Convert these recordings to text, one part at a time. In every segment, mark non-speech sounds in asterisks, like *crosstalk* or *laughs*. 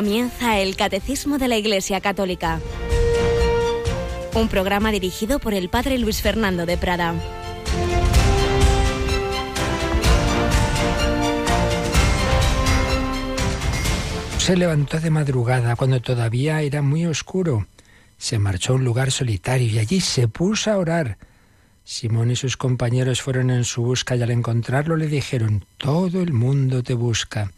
Comienza el Catecismo de la Iglesia Católica, un programa dirigido por el Padre Luis Fernando de Prada. Se levantó de madrugada cuando todavía era muy oscuro. Se marchó a un lugar solitario y allí se puso a orar. Simón y sus compañeros fueron en su busca y al encontrarlo le dijeron, Todo el mundo te busca.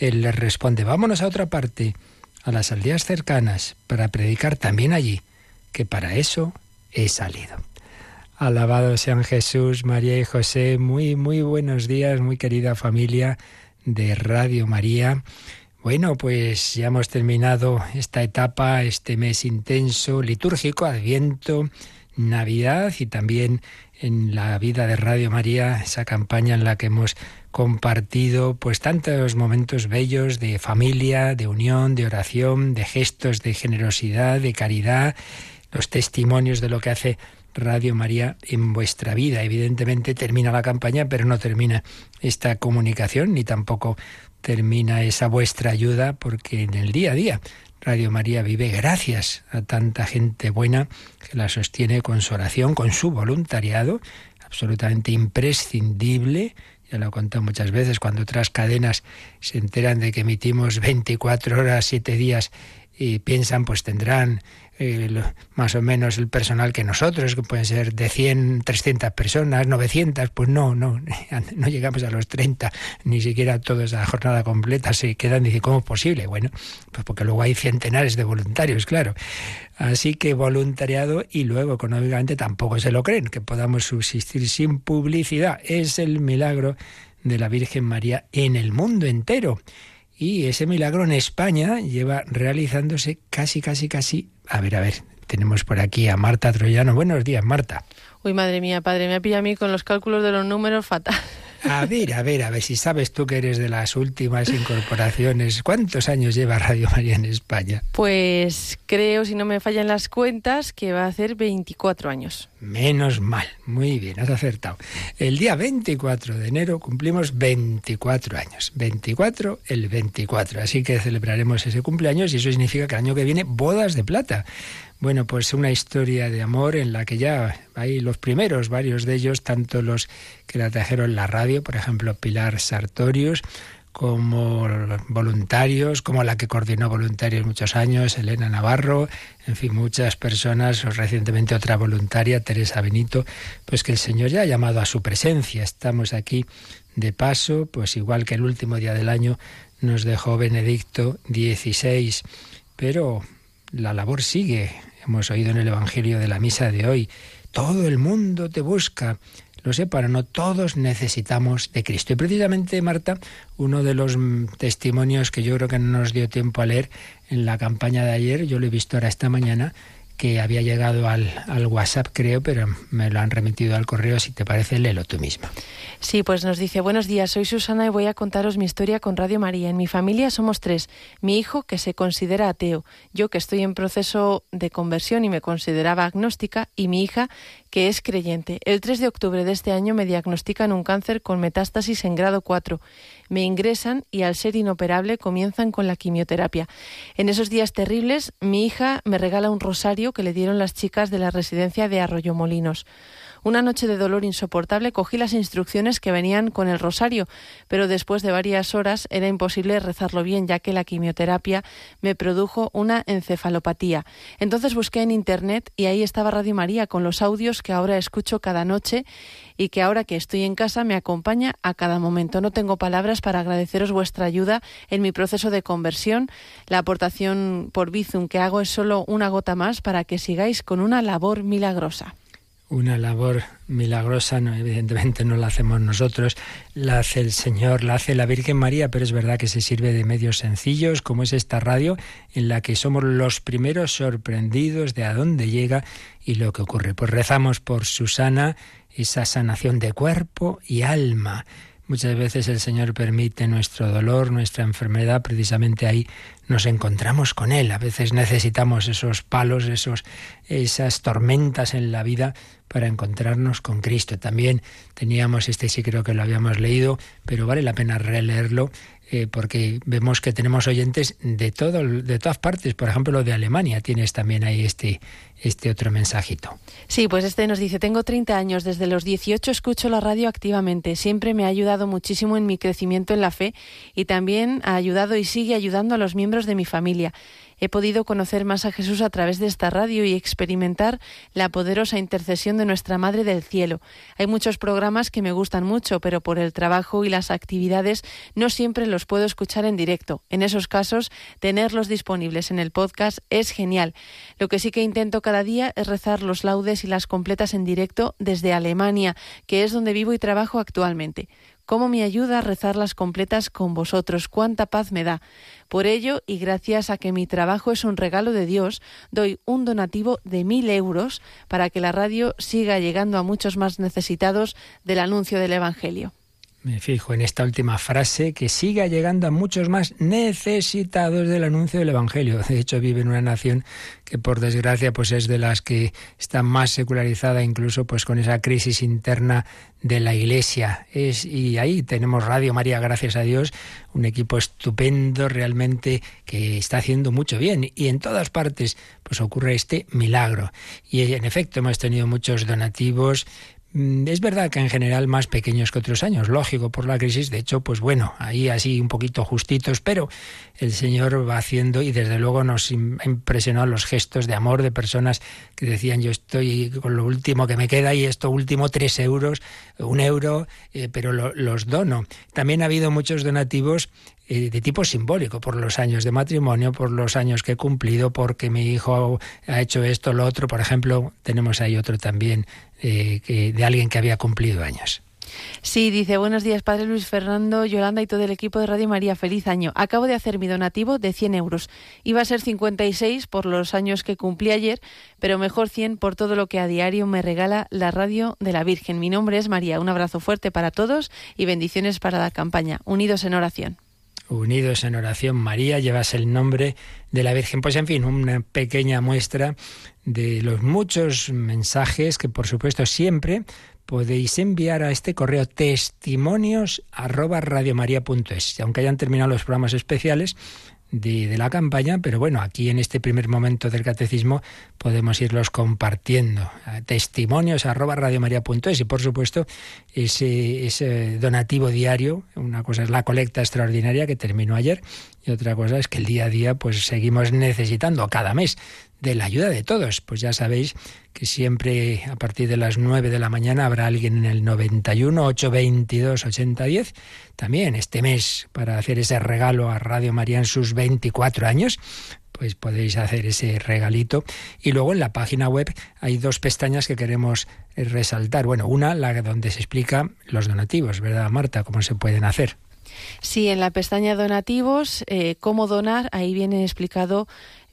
Él les responde, vámonos a otra parte, a las aldeas cercanas, para predicar también allí, que para eso he salido. Alabado sean Jesús, María y José. Muy, muy buenos días, muy querida familia de Radio María. Bueno, pues ya hemos terminado esta etapa, este mes intenso, litúrgico, Adviento, Navidad y también en la vida de Radio María, esa campaña en la que hemos compartido pues tantos momentos bellos de familia, de unión, de oración, de gestos de generosidad, de caridad, los testimonios de lo que hace Radio María en vuestra vida. Evidentemente termina la campaña, pero no termina esta comunicación ni tampoco termina esa vuestra ayuda porque en el día a día Radio María vive gracias a tanta gente buena que la sostiene con su oración, con su voluntariado, absolutamente imprescindible. Ya lo he contado muchas veces, cuando otras cadenas se enteran de que emitimos 24 horas, 7 días y piensan, pues tendrán más o menos el personal que nosotros, que pueden ser de 100, 300 personas, 900, pues no, no, *laughs* no llegamos a los 30, ni siquiera todos a la jornada completa se quedan y dicen, ¿cómo es posible? Bueno, pues porque luego hay centenares de voluntarios, claro. Así que voluntariado y luego económicamente tampoco se lo creen, que podamos subsistir sin publicidad. Es el milagro de la Virgen María en el mundo entero. Y ese milagro en España lleva realizándose casi, casi, casi a ver, a ver, tenemos por aquí a Marta Troyano. Buenos días, Marta. Uy, madre mía, padre, me ha pillado a mí con los cálculos de los números fatal. A ver, a ver, a ver, si sabes tú que eres de las últimas incorporaciones. ¿Cuántos años lleva Radio María en España? Pues creo, si no me fallan las cuentas, que va a hacer 24 años. Menos mal, muy bien, has acertado. El día 24 de enero cumplimos 24 años. 24, el 24. Así que celebraremos ese cumpleaños y eso significa que el año que viene bodas de plata. Bueno, pues una historia de amor en la que ya hay los primeros, varios de ellos, tanto los que la trajeron la radio, por ejemplo Pilar Sartorius, como voluntarios, como la que coordinó voluntarios muchos años, Elena Navarro, en fin, muchas personas, recientemente otra voluntaria, Teresa Benito, pues que el Señor ya ha llamado a su presencia. Estamos aquí de paso, pues igual que el último día del año nos dejó Benedicto XVI, pero la labor sigue, hemos oído en el Evangelio de la misa de hoy. Todo el mundo te busca. Lo sé, para no todos necesitamos de Cristo. Y precisamente, Marta, uno de los testimonios que yo creo que no nos dio tiempo a leer en la campaña de ayer, yo lo he visto ahora esta mañana, que había llegado al, WhatsApp, creo, pero me lo han remitido al correo. Si te parece, léelo tú misma. Sí, pues nos dice, buenos días, soy Susana y voy a contaros mi historia con Radio María. En mi familia somos tres. Mi hijo, que se considera ateo, yo, que estoy en proceso de conversión y me consideraba agnóstica, y mi hija, que es creyente. El 3 de octubre de este año me diagnostican un cáncer con metástasis en grado 4. Me ingresan y al ser inoperable comienzan con la quimioterapia. En esos días terribles, mi hija me regala un rosario que le dieron las chicas de la residencia de Arroyomolinos. Una noche de dolor insoportable cogí las instrucciones que venían con el rosario, pero después de varias horas era imposible rezarlo bien, ya que la quimioterapia me produjo una encefalopatía. Entonces busqué en Internet y ahí estaba Radio María con los audios que ahora escucho cada noche y que ahora que estoy en casa me acompaña a cada momento. No tengo palabras para agradeceros vuestra ayuda en mi proceso de conversión. La aportación por Bizum que hago es solo una gota más para que sigáis con una labor milagrosa una labor milagrosa, no, evidentemente no la hacemos nosotros, la hace el Señor, la hace la Virgen María, pero es verdad que se sirve de medios sencillos, como es esta radio, en la que somos los primeros sorprendidos de a dónde llega y lo que ocurre. Pues rezamos por Susana, esa sanación de cuerpo y alma. Muchas veces el Señor permite nuestro dolor, nuestra enfermedad, precisamente ahí nos encontramos con Él. A veces necesitamos esos palos, esos, esas tormentas en la vida para encontrarnos con Cristo. También teníamos, este sí creo que lo habíamos leído, pero vale la pena releerlo, eh, porque vemos que tenemos oyentes de todo, de todas partes. Por ejemplo, lo de Alemania, tienes también ahí este, este otro mensajito. Sí, pues este nos dice, tengo 30 años, desde los 18 escucho la radio activamente, siempre me ha ayudado muchísimo en mi crecimiento en la fe y también ha ayudado y sigue ayudando a los miembros de mi familia he podido conocer más a Jesús a través de esta radio y experimentar la poderosa intercesión de nuestra Madre del Cielo. Hay muchos programas que me gustan mucho, pero por el trabajo y las actividades no siempre los puedo escuchar en directo. En esos casos, tenerlos disponibles en el podcast es genial. Lo que sí que intento cada día es rezar los laudes y las completas en directo desde Alemania, que es donde vivo y trabajo actualmente cómo me ayuda a rezar las completas con vosotros, cuánta paz me da. Por ello, y gracias a que mi trabajo es un regalo de Dios, doy un donativo de mil euros para que la radio siga llegando a muchos más necesitados del anuncio del Evangelio. Me fijo en esta última frase, que siga llegando a muchos más necesitados del anuncio del Evangelio. De hecho, vive en una nación que por desgracia pues es de las que está más secularizada, incluso pues con esa crisis interna de la Iglesia. Es, y ahí tenemos Radio María, gracias a Dios, un equipo estupendo realmente que está haciendo mucho bien. Y en todas partes pues ocurre este milagro. Y en efecto hemos tenido muchos donativos, es verdad que en general más pequeños que otros años, lógico por la crisis, de hecho, pues bueno, ahí así un poquito justitos, pero el Señor va haciendo y desde luego nos impresionó los gestos de amor de personas que decían yo estoy con lo último que me queda y esto último tres euros, un euro, eh, pero los dono. También ha habido muchos donativos eh, de tipo simbólico, por los años de matrimonio, por los años que he cumplido, porque mi hijo ha hecho esto, lo otro. Por ejemplo, tenemos ahí otro también eh, de alguien que había cumplido años. Sí, dice, buenos días, Padre Luis Fernando, Yolanda y todo el equipo de Radio María. Feliz año. Acabo de hacer mi donativo de 100 euros. Iba a ser 56 por los años que cumplí ayer, pero mejor 100 por todo lo que a diario me regala la radio de la Virgen. Mi nombre es María. Un abrazo fuerte para todos y bendiciones para la campaña. Unidos en oración unidos en oración María, llevas el nombre de la Virgen. Pues en fin, una pequeña muestra de los muchos mensajes que por supuesto siempre podéis enviar a este correo testimonios arroba Aunque hayan terminado los programas especiales, de, la campaña, pero bueno, aquí en este primer momento del catecismo podemos irlos compartiendo. Testimonios arroba radiomaria.es y por supuesto ese, ese donativo diario, una cosa es la colecta extraordinaria que terminó ayer y otra cosa es que el día a día pues seguimos necesitando cada mes de la ayuda de todos. Pues ya sabéis que siempre a partir de las 9 de la mañana habrá alguien en el 91 822 8010. También este mes para hacer ese regalo a Radio María en sus 24 años. Pues podéis hacer ese regalito. Y luego en la página web hay dos pestañas que queremos resaltar. Bueno, una, la donde se explica los donativos, ¿verdad, Marta? ¿Cómo se pueden hacer? Sí, en la pestaña donativos, eh, cómo donar, ahí viene explicado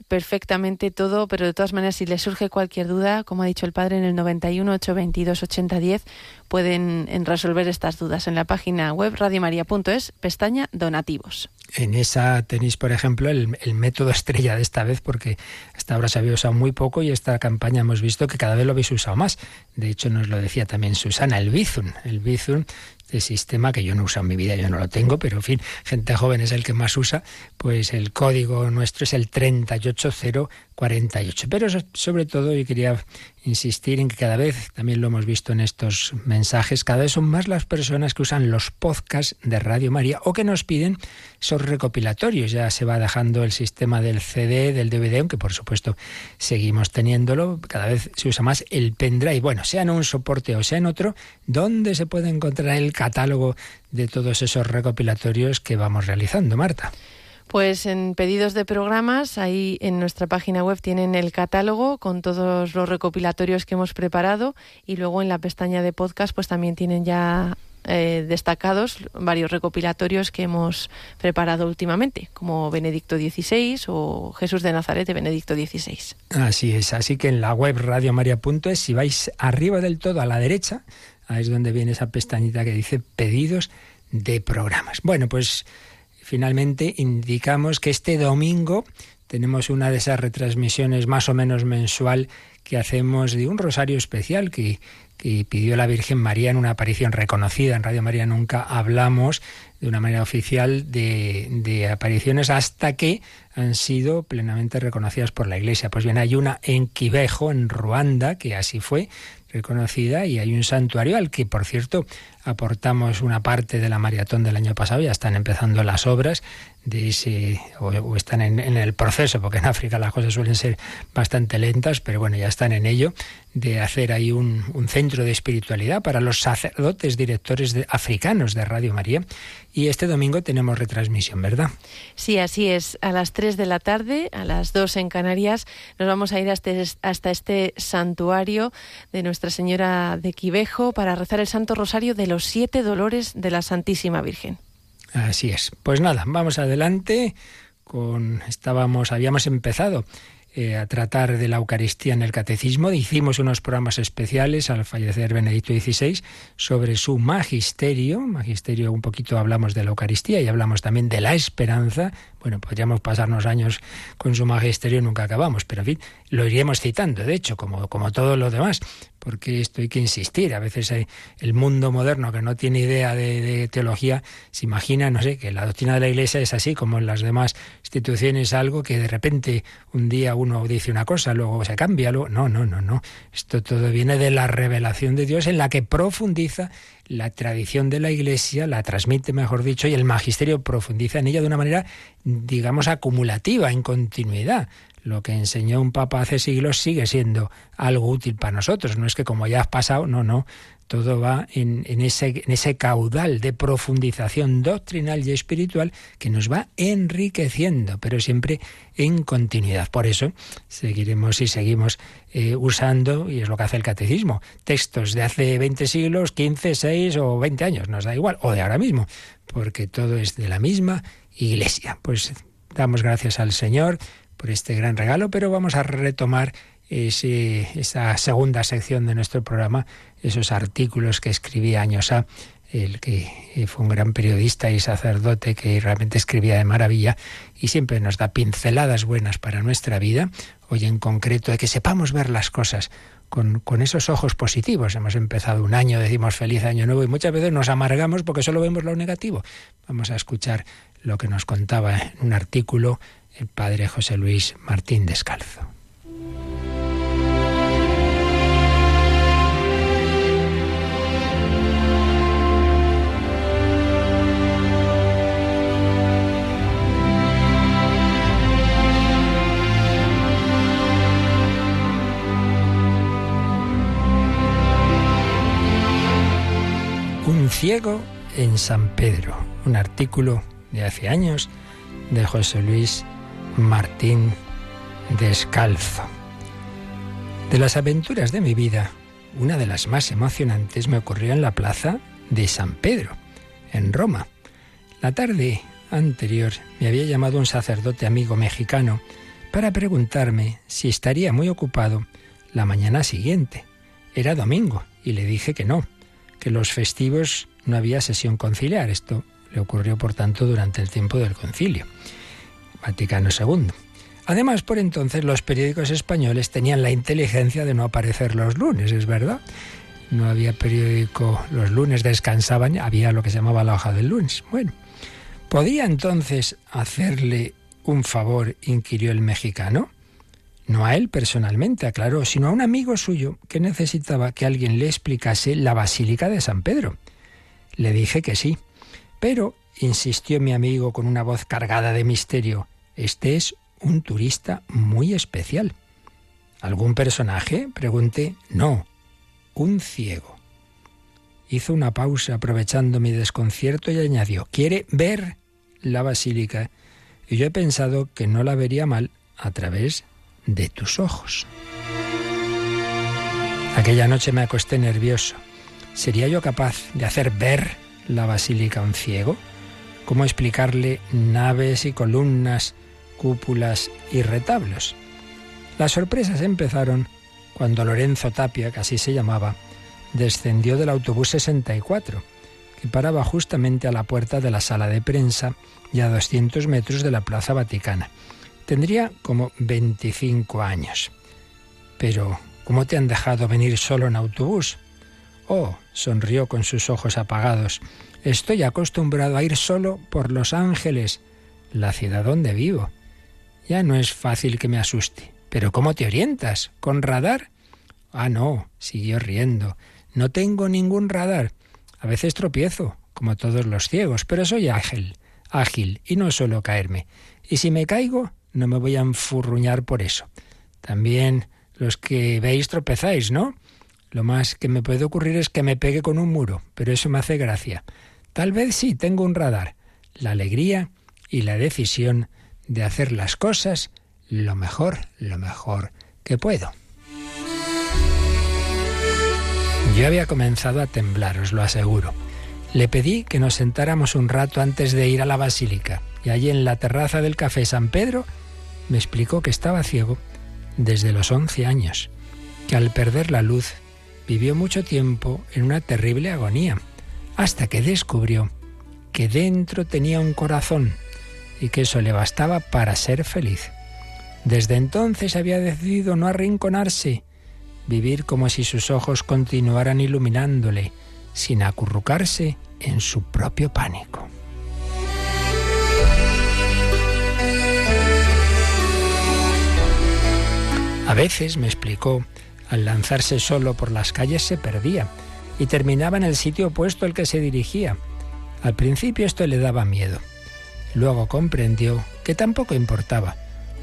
perfectamente todo, pero de todas maneras, si les surge cualquier duda, como ha dicho el padre, en el 91 822 8010 pueden resolver estas dudas en la página web radiomaria.es, pestaña donativos. En esa tenéis, por ejemplo, el, método estrella de esta vez, porque hasta ahora se había usado muy poco y esta campaña hemos visto que cada vez lo habéis usado más. De hecho, nos lo decía también Susana, el Bizum. El de sistema que yo no uso en mi vida, yo no lo tengo, pero en fin, gente joven es el que más usa, pues el código nuestro es el 38048. Pero sobre todo yo quería insistir en que cada vez, también lo hemos visto en estos mensajes, cada vez son más las personas que usan los podcasts de Radio María o que nos piden esos recopilatorios. Ya se va dejando el sistema del CD, del DVD, aunque por supuesto seguimos teniéndolo. Cada vez se usa más el pendrive. Bueno, sea en un soporte o sea en otro, ¿dónde se puede encontrar el catálogo de todos esos recopilatorios que vamos realizando, Marta? Pues en pedidos de programas, ahí en nuestra página web tienen el catálogo con todos los recopilatorios que hemos preparado y luego en la pestaña de podcast pues también tienen ya eh, destacados varios recopilatorios que hemos preparado últimamente, como Benedicto XVI o Jesús de Nazaret de Benedicto XVI. Así es, así que en la web radiomaria.es, si vais arriba del todo a la derecha, ahí es donde viene esa pestañita que dice pedidos de programas. Bueno, pues finalmente indicamos que este domingo tenemos una de esas retransmisiones más o menos mensual que hacemos de un rosario especial que, pidió la Virgen María en una aparición reconocida. En Radio María nunca hablamos de una manera oficial de, de apariciones hasta que han sido plenamente reconocidas por la Iglesia. Pues bien, hay una en Quivejo, en Ruanda, que así fue reconocida, y hay un santuario al que, por cierto, aportamos una parte de la maratón del año pasado, ya están empezando las obras de ese, o, están en, el proceso, porque en África las cosas suelen ser bastante lentas, pero bueno, ya están en ello, de hacer ahí un, centro de espiritualidad para los sacerdotes directores de, africanos de Radio María. Y este domingo tenemos retransmisión, ¿verdad? Sí, así es. A las 3 de la tarde, a las 2 en Canarias, nos vamos a ir hasta, hasta este santuario de Nuestra Señora de Quivejo para rezar el Santo Rosario de los siete dolores de la Santísima Virgen. Así es. Pues nada, vamos adelante con estábamos habíamos empezado eh, a tratar de la Eucaristía en el Catecismo. Hicimos unos programas especiales al fallecer Benedicto XVI sobre su magisterio. Magisterio, un poquito hablamos de la Eucaristía y hablamos también de la esperanza. Bueno, podríamos pasarnos años con su magisterio, nunca acabamos, pero en fin, lo iríamos citando, de hecho, como, como todo lo demás porque esto hay que insistir. A veces el mundo moderno que no tiene idea de, teología se imagina, no sé, que la doctrina de la Iglesia es así como en las demás instituciones, algo que de repente un día uno dice una cosa, luego se cambia, luego... No, no, no, no. Esto todo viene de la revelación de Dios en la que profundiza la tradición de la Iglesia, la transmite, mejor dicho, y el magisterio profundiza en ella de una manera, digamos, acumulativa, en continuidad lo que enseñó un papa hace siglos sigue siendo algo útil para nosotros. No es que como ya has pasado, no, no. Todo va en, ese, en ese caudal de profundización doctrinal y espiritual que nos va enriqueciendo, pero siempre en continuidad. Por eso seguiremos y seguimos eh, usando, y es lo que hace el catecismo, textos de hace 20 siglos, 15, 6 o 20 años, nos da igual, o de ahora mismo, porque todo es de la misma iglesia. Pues damos gracias al Señor por este gran regalo, pero vamos a retomar ese, esa segunda sección de nuestro programa, esos artículos que escribía años a el que fue un gran periodista y sacerdote que realmente escribía de maravilla y siempre nos da pinceladas buenas para nuestra vida, hoy en concreto, de que sepamos ver las cosas con, esos ojos positivos. Hemos empezado un año, decimos feliz año nuevo y muchas veces nos amargamos porque solo vemos lo negativo. Vamos a escuchar lo que nos contaba en un artículo el padre José Luis Martín Descalzo. Un ciego en San Pedro, un artículo de hace años de José Luis Martín Descalzo. De las aventuras de mi vida, una de las más emocionantes me ocurrió en la plaza de San Pedro, en Roma. La tarde anterior me había llamado un sacerdote amigo mexicano para preguntarme si estaría muy ocupado la mañana siguiente. Era domingo y le dije que no, que los festivos no había sesión conciliar. Esto le ocurrió, por tanto, durante el tiempo del concilio. Vaticano II. Además, por entonces los periódicos españoles tenían la inteligencia de no aparecer los lunes, es verdad. No había periódico, los lunes descansaban, había lo que se llamaba la hoja del lunes. Bueno, ¿podía entonces hacerle un favor? inquirió el mexicano. No a él personalmente, aclaró, sino a un amigo suyo que necesitaba que alguien le explicase la Basílica de San Pedro. Le dije que sí, pero insistió mi amigo con una voz cargada de misterio. Este es un turista muy especial. ¿Algún personaje? Pregunté. No, un ciego. Hizo una pausa aprovechando mi desconcierto y añadió, ¿quiere ver la basílica? Y yo he pensado que no la vería mal a través de tus ojos. Aquella noche me acosté nervioso. ¿Sería yo capaz de hacer ver la basílica a un ciego? cómo explicarle naves y columnas, cúpulas y retablos. Las sorpresas empezaron cuando Lorenzo Tapia, que así se llamaba, descendió del autobús 64, que paraba justamente a la puerta de la sala de prensa y a 200 metros de la Plaza Vaticana. Tendría como 25 años. Pero, ¿cómo te han dejado venir solo en autobús? Oh, sonrió con sus ojos apagados. Estoy acostumbrado a ir solo por Los Ángeles, la ciudad donde vivo. Ya no es fácil que me asuste. Pero ¿cómo te orientas? ¿Con radar? Ah, no, siguió riendo. No tengo ningún radar. A veces tropiezo, como todos los ciegos, pero soy ágil, ágil, y no suelo caerme. Y si me caigo, no me voy a enfurruñar por eso. También los que veis tropezáis, ¿no? Lo más que me puede ocurrir es que me pegue con un muro, pero eso me hace gracia. Tal vez sí tengo un radar, la alegría y la decisión de hacer las cosas lo mejor, lo mejor que puedo. Yo había comenzado a temblar, os lo aseguro. Le pedí que nos sentáramos un rato antes de ir a la basílica, y allí en la terraza del café San Pedro me explicó que estaba ciego desde los once años, que al perder la luz vivió mucho tiempo en una terrible agonía hasta que descubrió que dentro tenía un corazón y que eso le bastaba para ser feliz. Desde entonces había decidido no arrinconarse, vivir como si sus ojos continuaran iluminándole, sin acurrucarse en su propio pánico. A veces, me explicó, al lanzarse solo por las calles se perdía y terminaba en el sitio opuesto al que se dirigía. Al principio esto le daba miedo. Luego comprendió que tampoco importaba,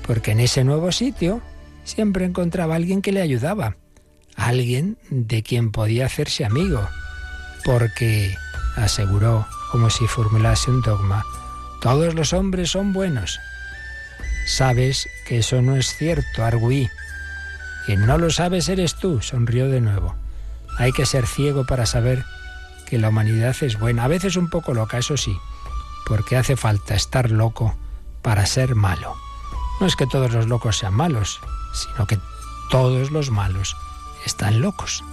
porque en ese nuevo sitio siempre encontraba a alguien que le ayudaba, alguien de quien podía hacerse amigo, porque, aseguró, como si formulase un dogma, todos los hombres son buenos. Sabes que eso no es cierto, arguí. Quien no lo sabes eres tú, sonrió de nuevo. Hay que ser ciego para saber que la humanidad es buena, a veces un poco loca, eso sí, porque hace falta estar loco para ser malo. No es que todos los locos sean malos, sino que todos los malos están locos.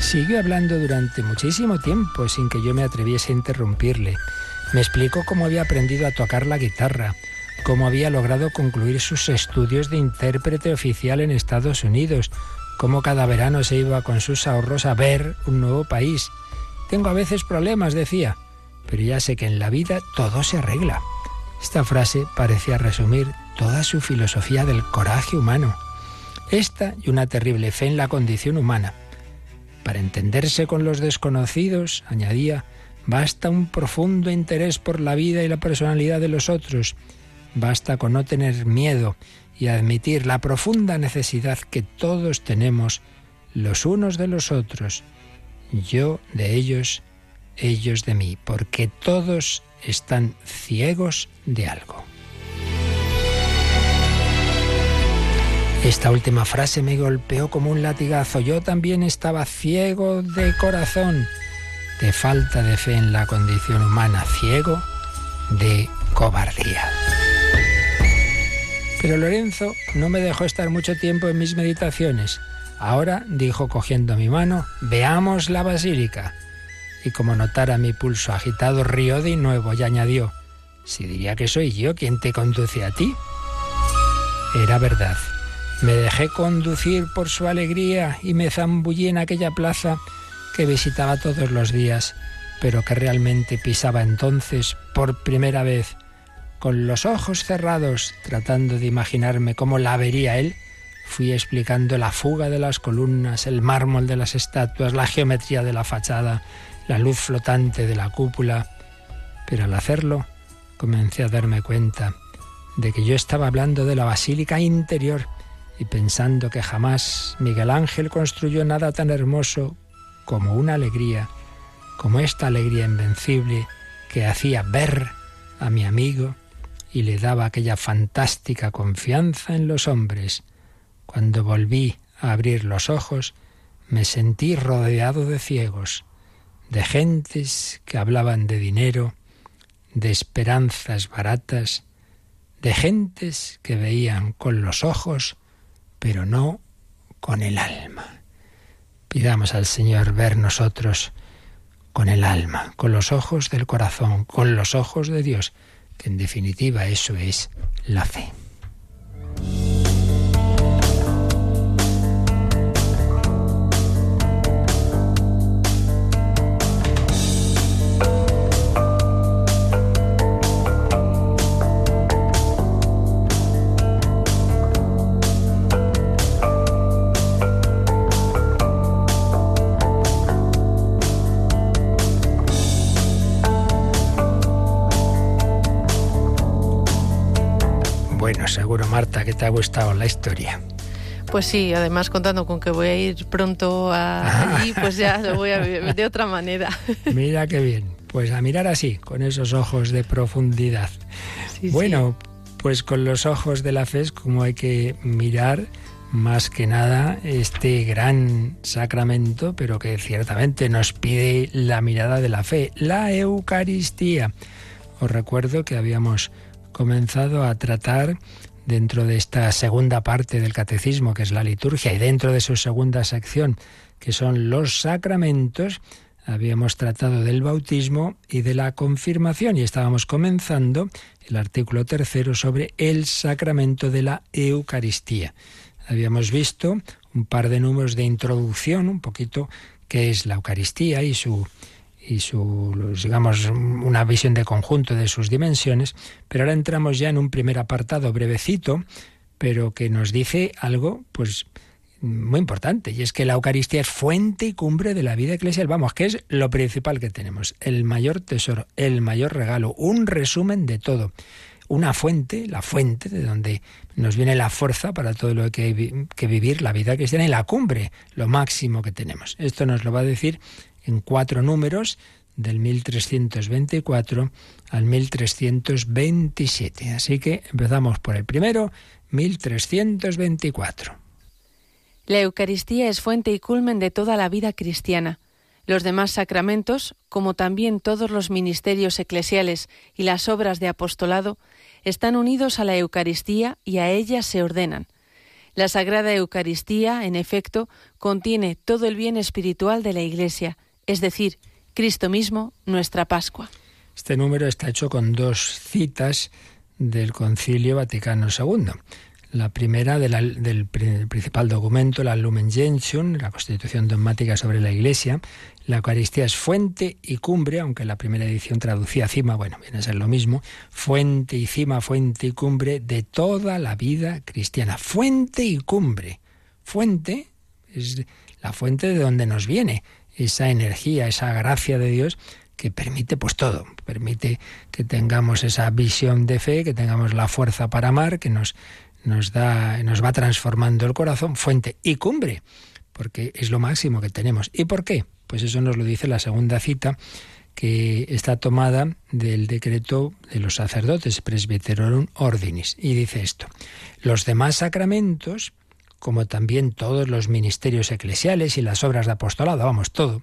Siguió hablando durante muchísimo tiempo sin que yo me atreviese a interrumpirle. Me explicó cómo había aprendido a tocar la guitarra, cómo había logrado concluir sus estudios de intérprete oficial en Estados Unidos, cómo cada verano se iba con sus ahorros a ver un nuevo país. Tengo a veces problemas, decía, pero ya sé que en la vida todo se arregla. Esta frase parecía resumir toda su filosofía del coraje humano. Esta y una terrible fe en la condición humana. Para entenderse con los desconocidos, añadía, basta un profundo interés por la vida y la personalidad de los otros Basta con no tener miedo y admitir la profunda necesidad que todos tenemos los unos de los otros, yo de ellos, ellos de mí, porque todos están ciegos de algo. Esta última frase me golpeó como un latigazo. Yo también estaba ciego de corazón, de falta de fe en la condición humana, ciego de cobardía. Pero Lorenzo no me dejó estar mucho tiempo en mis meditaciones. Ahora, dijo cogiendo mi mano, veamos la basílica. Y como notara mi pulso agitado, rió de nuevo y añadió, si diría que soy yo quien te conduce a ti. Era verdad. Me dejé conducir por su alegría y me zambullí en aquella plaza que visitaba todos los días, pero que realmente pisaba entonces por primera vez con los ojos cerrados, tratando de imaginarme cómo la vería él, fui explicando la fuga de las columnas, el mármol de las estatuas, la geometría de la fachada, la luz flotante de la cúpula. Pero al hacerlo, comencé a darme cuenta de que yo estaba hablando de la basílica interior y pensando que jamás Miguel Ángel construyó nada tan hermoso como una alegría, como esta alegría invencible que hacía ver a mi amigo y le daba aquella fantástica confianza en los hombres. Cuando volví a abrir los ojos, me sentí rodeado de ciegos, de gentes que hablaban de dinero, de esperanzas baratas, de gentes que veían con los ojos, pero no con el alma. Pidamos al Señor ver nosotros con el alma, con los ojos del corazón, con los ojos de Dios, que en definitiva eso es la fe. Te ha gustado la historia. Pues sí, además contando con que voy a ir pronto allí, pues ya lo voy a ver de *laughs* otra manera. Mira qué bien. Pues a mirar así, con esos ojos de profundidad. bueno, pues con los ojos de la fe es como hay que mirar más que nada este gran sacramento, pero que ciertamente nos pide la mirada de la fe, la Eucaristía. Os recuerdo que habíamos comenzado a tratar dentro de esta segunda parte del catecismo, que es la liturgia, y dentro de su segunda sección, que son los sacramentos, habíamos tratado del bautismo y de la confirmación, y estábamos comenzando el artículo tercero sobre el sacramento de la Eucaristía. Habíamos visto un par de números de introducción, un poquito qué es la Eucaristía y su y su digamos una visión de conjunto de sus dimensiones, pero ahora entramos ya en un primer apartado brevecito, pero que nos dice algo pues muy importante, y es que la Eucaristía es fuente y cumbre de la vida eclesial, vamos, que es lo principal que tenemos, el mayor tesoro, el mayor regalo, un resumen de todo una fuente, la fuente de donde nos viene la fuerza para todo lo que hay que vivir, la vida cristiana y la cumbre, lo máximo que tenemos. Esto nos lo va a decir en cuatro números del 1324 al 1327. Así que empezamos por el primero, 1324. La Eucaristía es fuente y culmen de toda la vida cristiana. Los demás sacramentos, como también todos los ministerios eclesiales y las obras de apostolado, están unidos a la Eucaristía y a ella se ordenan. La Sagrada Eucaristía, en efecto, contiene todo el bien espiritual de la Iglesia, es decir, Cristo mismo, nuestra Pascua. Este número está hecho con dos citas del Concilio Vaticano II. La primera del principal documento, la Lumen Gentium, la Constitución dogmática sobre la Iglesia. La Eucaristía es fuente y cumbre, aunque la primera edición traducía cima, bueno, viene a ser lo mismo. Fuente y cima, fuente y cumbre de toda la vida cristiana. Fuente y cumbre. Fuente es la fuente de donde nos viene esa energía, esa gracia de Dios que permite pues todo, permite que tengamos esa visión de fe, que tengamos la fuerza para amar, que nos nos da, nos va transformando el corazón, fuente y cumbre, porque es lo máximo que tenemos. ¿Y por qué? Pues eso nos lo dice la segunda cita, que está tomada del decreto de los sacerdotes, Presbyterorum Ordinis, y dice esto: los demás sacramentos, como también todos los ministerios eclesiales y las obras de apostolado, vamos, todo,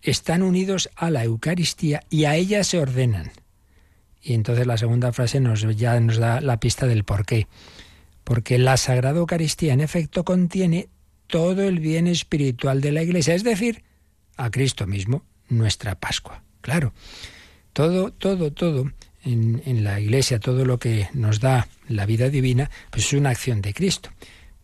están unidos a la Eucaristía y a ella se ordenan. Y entonces la segunda frase nos, ya nos da la pista del por qué porque la Sagrada Eucaristía en efecto contiene todo el bien espiritual de la Iglesia, es decir, a Cristo mismo, nuestra Pascua. Claro, todo, todo, todo en, en, la Iglesia, todo lo que nos da la vida divina, pues es una acción de Cristo.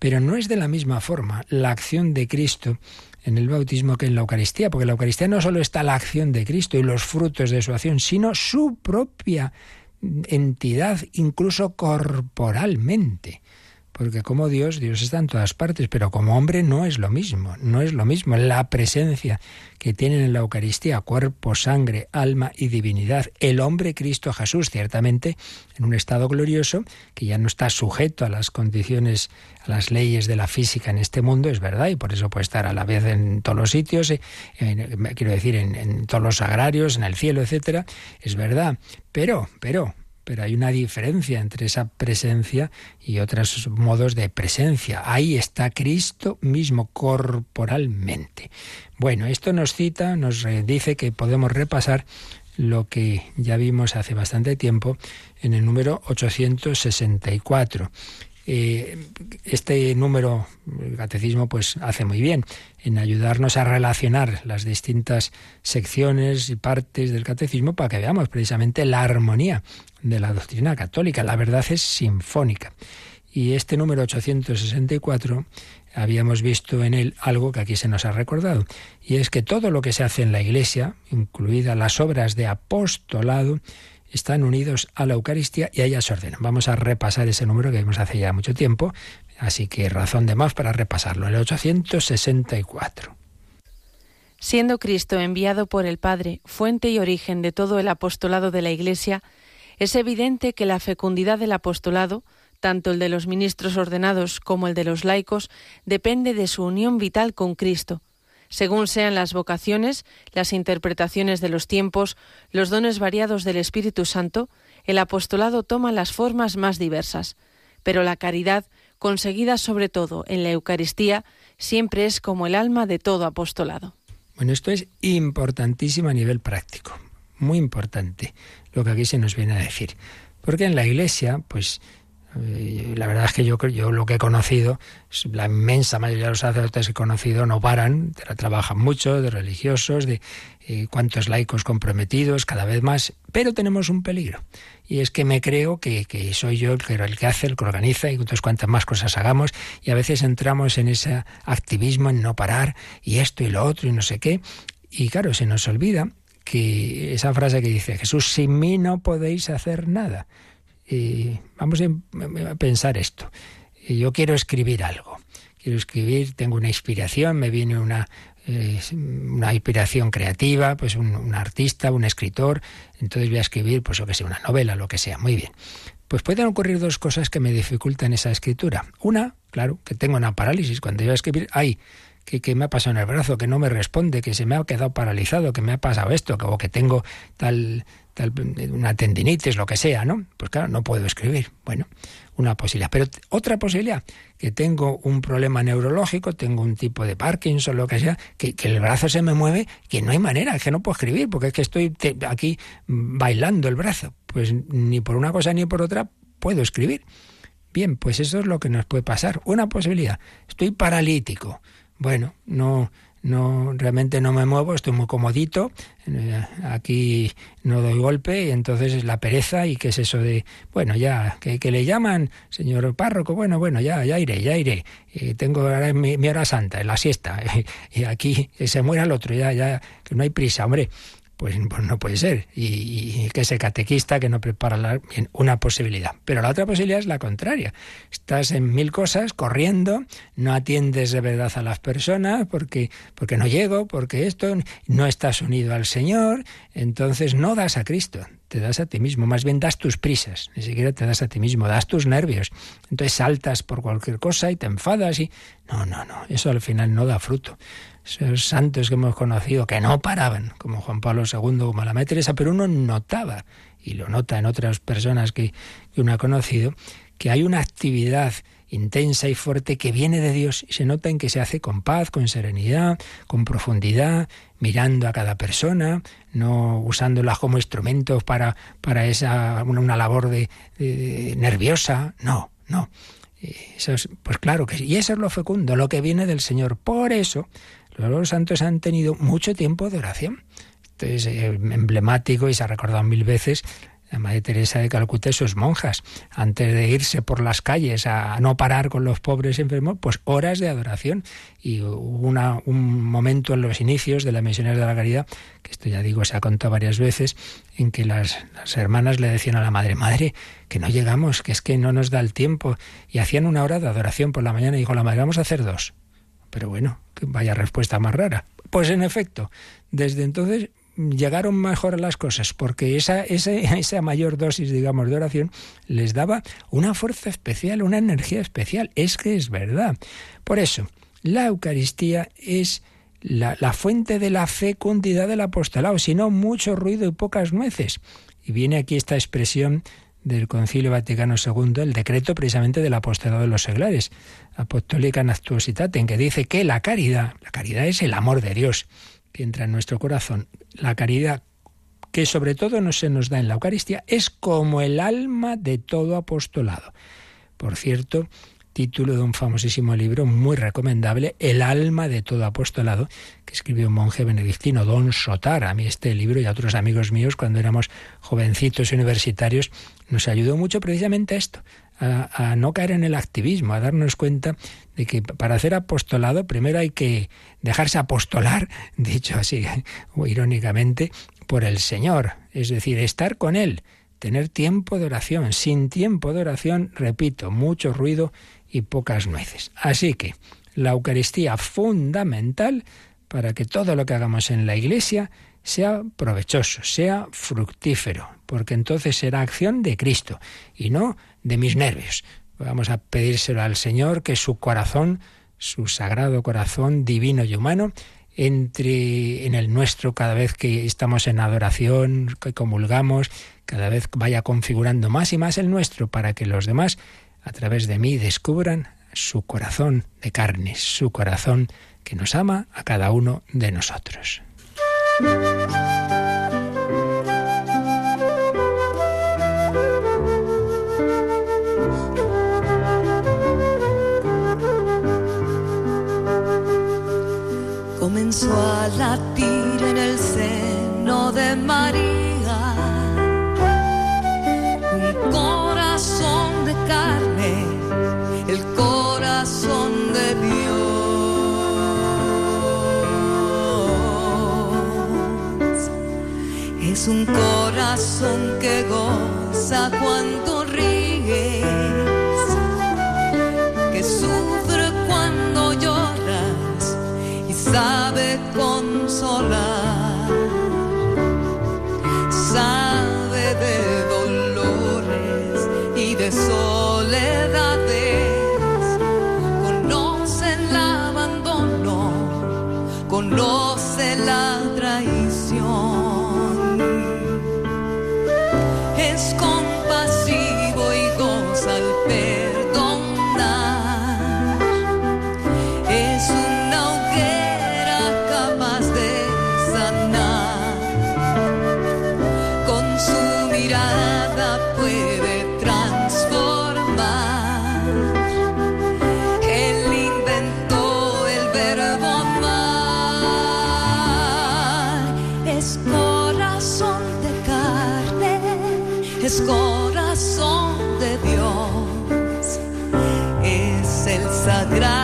Pero no es de la misma forma la acción de Cristo en el bautismo que en la Eucaristía, porque en la Eucaristía no solo está la acción de Cristo y los frutos de su acción, sino su propia entidad, incluso corporalmente. Porque como Dios, Dios está en todas partes, pero como hombre no es lo mismo, no es lo mismo. La presencia que tienen en la Eucaristía, cuerpo, sangre, alma y divinidad, el hombre Cristo Jesús, ciertamente en un estado glorioso, que ya no está sujeto a las condiciones, a las leyes de la física en este mundo, es verdad, y por eso puede estar a la vez en todos los sitios, eh, quiero decir, en, en todos los agrarios, en el cielo, etcétera, es verdad. Pero, pero, pero hay una diferencia entre esa presencia y otros modos de presencia. Ahí está Cristo mismo corporalmente. Bueno, esto nos cita, nos dice que podemos repasar lo que ya vimos hace bastante tiempo en el número 864. Este número, el catecismo, pues hace muy bien en ayudarnos a relacionar las distintas secciones y partes del catecismo para que veamos precisamente la armonía de la doctrina católica. La verdad es sinfónica. Y este número 864 habíamos visto en él algo que aquí se nos ha recordado, y es que todo lo que se hace en la Iglesia, incluidas las obras de apostolado, están unidos a la Eucaristía y a ella se ordenan. Vamos a repasar ese número que vimos hace ya mucho tiempo, así que razón de más para repasarlo, el 864. Siendo Cristo enviado por el Padre, fuente y origen de todo el apostolado de la Iglesia, es evidente que la fecundidad del apostolado tanto el de los ministros ordenados como el de los laicos, depende de su unión vital con Cristo. Según sean las vocaciones, las interpretaciones de los tiempos, los dones variados del Espíritu Santo, el apostolado toma las formas más diversas. Pero la caridad, conseguida sobre todo en la Eucaristía, siempre es como el alma de todo apostolado. Bueno, esto es importantísimo a nivel práctico, muy importante lo que aquí se nos viene a decir. Porque en la Iglesia, pues la verdad es que yo, yo lo que he conocido, la inmensa mayoría de los sacerdotes que he conocido no paran, trabajan mucho, de religiosos, de eh, cuantos laicos comprometidos, cada vez más, pero tenemos un peligro. Y es que me creo que, soy yo el que, el que hace, el que organiza, y entonces cuantas más cosas hagamos, y a veces entramos en ese activismo, en no parar, y esto y lo otro, y no sé qué. Y claro, se nos olvida que esa frase que dice Jesús, sin mí no podéis hacer nada vamos a pensar esto. Yo quiero escribir algo. Quiero escribir, tengo una inspiración, me viene una, una inspiración creativa, pues un, artista, un escritor, entonces voy a escribir, pues lo que sea, una novela, lo que sea, muy bien. Pues pueden ocurrir dos cosas que me dificultan esa escritura. Una, claro, que tengo una parálisis. Cuando yo voy a escribir, ay, que, que, me ha pasado en el brazo, que no me responde, que se me ha quedado paralizado, que me ha pasado esto, que, o que tengo tal una tendinitis, lo que sea, ¿no? Pues claro, no puedo escribir. Bueno, una posibilidad. Pero otra posibilidad, que tengo un problema neurológico, tengo un tipo de Parkinson, lo que sea, que, el brazo se me mueve, que no hay manera, que no puedo escribir, porque es que estoy aquí bailando el brazo. Pues ni por una cosa ni por otra puedo escribir. Bien, pues eso es lo que nos puede pasar. Una posibilidad. Estoy paralítico. Bueno, no, no realmente no me muevo, estoy muy comodito, eh, aquí no doy golpe y entonces es la pereza y qué es eso de, bueno, ya, que, le llaman, señor párroco, bueno, bueno, ya, ya iré, ya iré, y tengo ahora mi, mi, hora santa, en la siesta, *laughs* y aquí se muera el otro, ya, ya, que no hay prisa, hombre, pues, pues, no puede ser. Y, que ese catequista que no prepara la, bien, una posibilidad. Pero la otra posibilidad es la contraria. Estás en mil cosas, corriendo, no atiendes de verdad a las personas porque, porque no llego, porque esto, no estás unido al Señor, entonces no das a Cristo te das a ti mismo, más bien das tus prisas, ni siquiera te das a ti mismo, das tus nervios. Entonces saltas por cualquier cosa y te enfadas y... No, no, no, eso al final no da fruto esos santos que hemos conocido, que no paraban, como Juan Pablo II, como la Teresa, pero uno notaba, y lo nota en otras personas que, uno ha conocido, que hay una actividad intensa y fuerte que viene de Dios y se nota en que se hace con paz, con serenidad, con profundidad, mirando a cada persona, no usándola como instrumentos para, para esa una, labor de, nerviosa, no, no. Eso es, pues claro que sí. Y eso es lo fecundo, lo que viene del Señor. Por eso, los santos han tenido mucho tiempo de oración. Esto es eh, emblemático y se ha recordado mil veces la Madre Teresa de Calcuta y sus monjas, antes de irse por las calles a no parar con los pobres enfermos, pues horas de adoración. Y hubo un momento en los inicios de la Misionería de la Caridad, que esto ya digo, se ha contado varias veces, en que las, las, hermanas le decían a la Madre, Madre, que no llegamos, que es que no nos da el tiempo. Y hacían una hora de adoración por la mañana y dijo la Madre, vamos a hacer dos. Pero bueno, que vaya respuesta más rara. Pues en efecto, desde entonces llegaron mejor las cosas, porque esa, *laughs* esa mayor dosis, digamos, de oración les daba una fuerza especial, una energía especial. Es que es verdad. Por eso, la Eucaristía es la, fuente de la fecundidad del apostolado, si no mucho ruido y pocas nueces. Y viene aquí esta expresión del Concilio Vaticano II, el decreto precisamente del apostolado de los seglares, Apostólica Nactuositate, en que dice que la caridad, la caridad es el amor de Dios que entra en nuestro corazón, la caridad que sobre todo no se nos da en la Eucaristía, es como el alma de todo apostolado. Por cierto, título de un famosísimo libro muy recomendable, El alma de todo apostolado, que escribió un monje benedictino, Don Sotar. A mí este libro y a otros amigos míos, cuando éramos jovencitos universitarios, nos ayudó mucho precisamente a esto, a, no caer en el activismo, a darnos cuenta de que para hacer apostolado primero hay que dejarse apostolar, *laughs* dicho así *laughs* irónicamente, por el Señor, es decir, estar con Él, tener tiempo de oración. Sin tiempo de oración, repito, mucho ruido y pocas nueces. Así que la Eucaristía fundamental para que todo lo que hagamos en la Iglesia sea provechoso, sea fructífero, porque entonces será acción de Cristo y no de mis nervios. Vamos a pedírselo al Señor, que su corazón, su sagrado corazón divino y humano, entre en el nuestro cada vez que estamos en adoración, que comulgamos, cada vez vaya configurando más y más el nuestro para que los demás, a través de mí, descubran su corazón de carne, su corazón que nos ama a cada uno de nosotros. Comenzó a latir en el seno de María un corazón de carne, el corazón de Dios. Es un corazón que goza cuando sagrado